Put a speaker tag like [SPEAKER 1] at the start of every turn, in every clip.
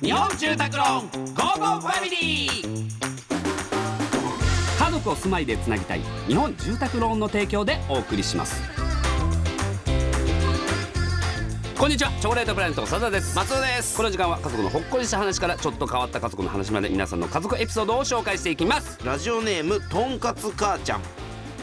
[SPEAKER 1] 日本住宅ローンゴーゴーファミリー。家族を住まいでつなぎたい日本住宅ローンの提供でお送りします。こんにちはチョコレートプラネット長田です。
[SPEAKER 2] 松尾です。
[SPEAKER 1] この時間は家族のほっこりした話からちょっと変わった家族の話まで皆さんの家族エピソードを紹介していきます。
[SPEAKER 2] ラジオネームとんかつ母ちゃん。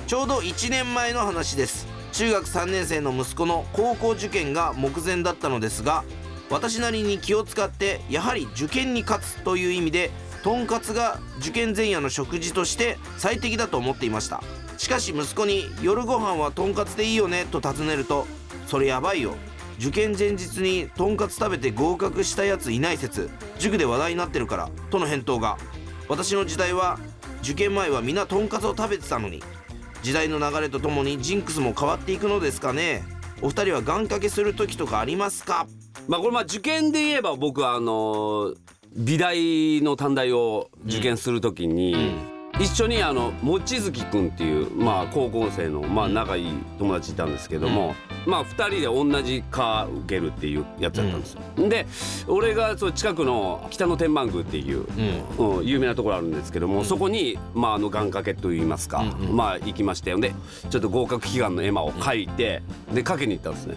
[SPEAKER 2] ちょうど1年前の話です中学3年生の息子の高校受験が目前だったのですが私なりに気を使ってやはり受験に勝つという意味でとんかつが受験前夜の食事として最適だと思っていました。しかし息子に夜ご飯はとんかつでいいよねと尋ねるとそれやばいよ。受験前日にとんかつ食べて合格したやついない説塾で話題になってるからとの返答が私の時代は受験前は皆とんかつを食べてたのに時代の流れとともにジンクスも変わっていくのですかね？お二人は願掛けする時とかありますか？
[SPEAKER 1] まあこれまあ受験で言えば僕はあの美大の短大を受験するときに、一緒にあの望月君っていう、まあ、高校生の、まあ、仲いい友達いたんですけども、まあ、2人で同じ科受けるっていうやつだったんですよ。で俺がそう近くの北野天満宮っていう、うん。有名なところあるんですけども、そこに、まあ、あの願掛けといいますか、まあ行きましてでちょっと合格祈願の絵馬を書いてでかけに行ったんですね。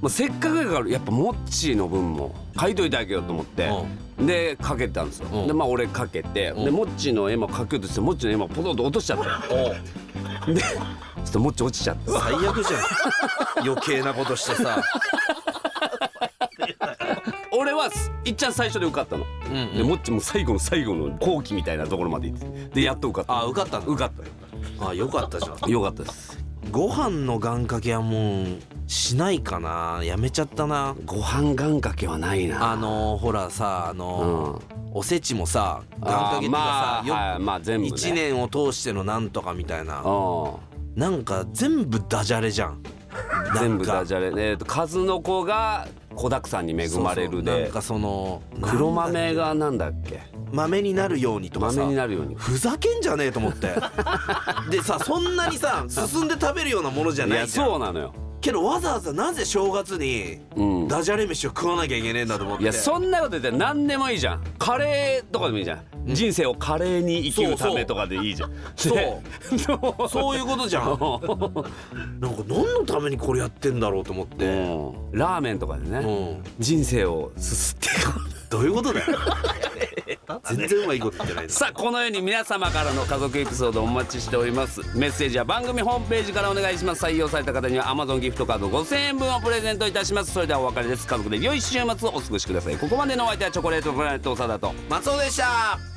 [SPEAKER 1] まあ、せっかくだからやっぱモッチーの分も書いといてあげようと思って、でかけたんですよ、
[SPEAKER 2] うん。
[SPEAKER 1] でまあ俺かけて、でモッチーの絵馬かけようとしてモッチーの絵馬ポトンと落としちゃってでちょっとモッチー落ちちゃって
[SPEAKER 2] 最悪じゃん。余計なことしてさ。
[SPEAKER 1] 俺はいっちゃん最初で受かったの、
[SPEAKER 2] ん
[SPEAKER 1] でモッチーも最後の最後の後期みたいなところまで行って。でやっと受かった。
[SPEAKER 2] あ受かったの？
[SPEAKER 1] 受かった。
[SPEAKER 2] あよかったじゃん。
[SPEAKER 1] よかったです。
[SPEAKER 2] ご飯の願掛けはもうしないかな。やめちゃったな。
[SPEAKER 1] ご飯願掛けはないな。
[SPEAKER 2] あのーほらさあのーおせちもさ願掛けっていうか
[SPEAKER 1] あーまあ
[SPEAKER 2] さ
[SPEAKER 1] はいまあ全部ね。
[SPEAKER 2] 1年を通してのなんとかみたいな。
[SPEAKER 1] うん。
[SPEAKER 2] なんか全部ダジャレじゃん。
[SPEAKER 1] 全部ダ
[SPEAKER 2] ジ
[SPEAKER 1] ジャレ。えーと数の子が子だくさんに恵まれるで。
[SPEAKER 2] なんかその
[SPEAKER 1] 黒豆がなんだっけ？
[SPEAKER 2] 豆になるようにとかさ。
[SPEAKER 1] 豆になるように。
[SPEAKER 2] ふざけんじゃねえと思って。でさそんなにさ進んで食べるようなものじゃないじゃん。
[SPEAKER 1] そうなのよ
[SPEAKER 2] けどわざわざなぜ正月に
[SPEAKER 1] うん。
[SPEAKER 2] ダジャレ飯を食わなきゃいけねえんだと思って。
[SPEAKER 1] いやそんなこと言って何でもいいじゃん。カレーとかでもいいじゃん、人生をカレーに生きるためとかでいいじゃん。
[SPEAKER 2] そう
[SPEAKER 1] ね。
[SPEAKER 2] そう。いうことじゃん。なんか何のためにこれやってんだろうと思って。
[SPEAKER 1] うん。ラーメンとかでね、
[SPEAKER 2] うん。
[SPEAKER 1] 人生をすすって
[SPEAKER 2] どういうことだよ 全然うまいこと言ってない
[SPEAKER 1] さあこのように皆様からの家族エピソードをお待ちしております。メッセージは番組ホームページからお願いします。採用された方には Amazon ギフトカード5000円分をプレゼントいたします。それではお別れです。家族で良い週末をお過ごしくださいここまでのお相手はチョコレートプラネット長田と
[SPEAKER 2] 松尾でした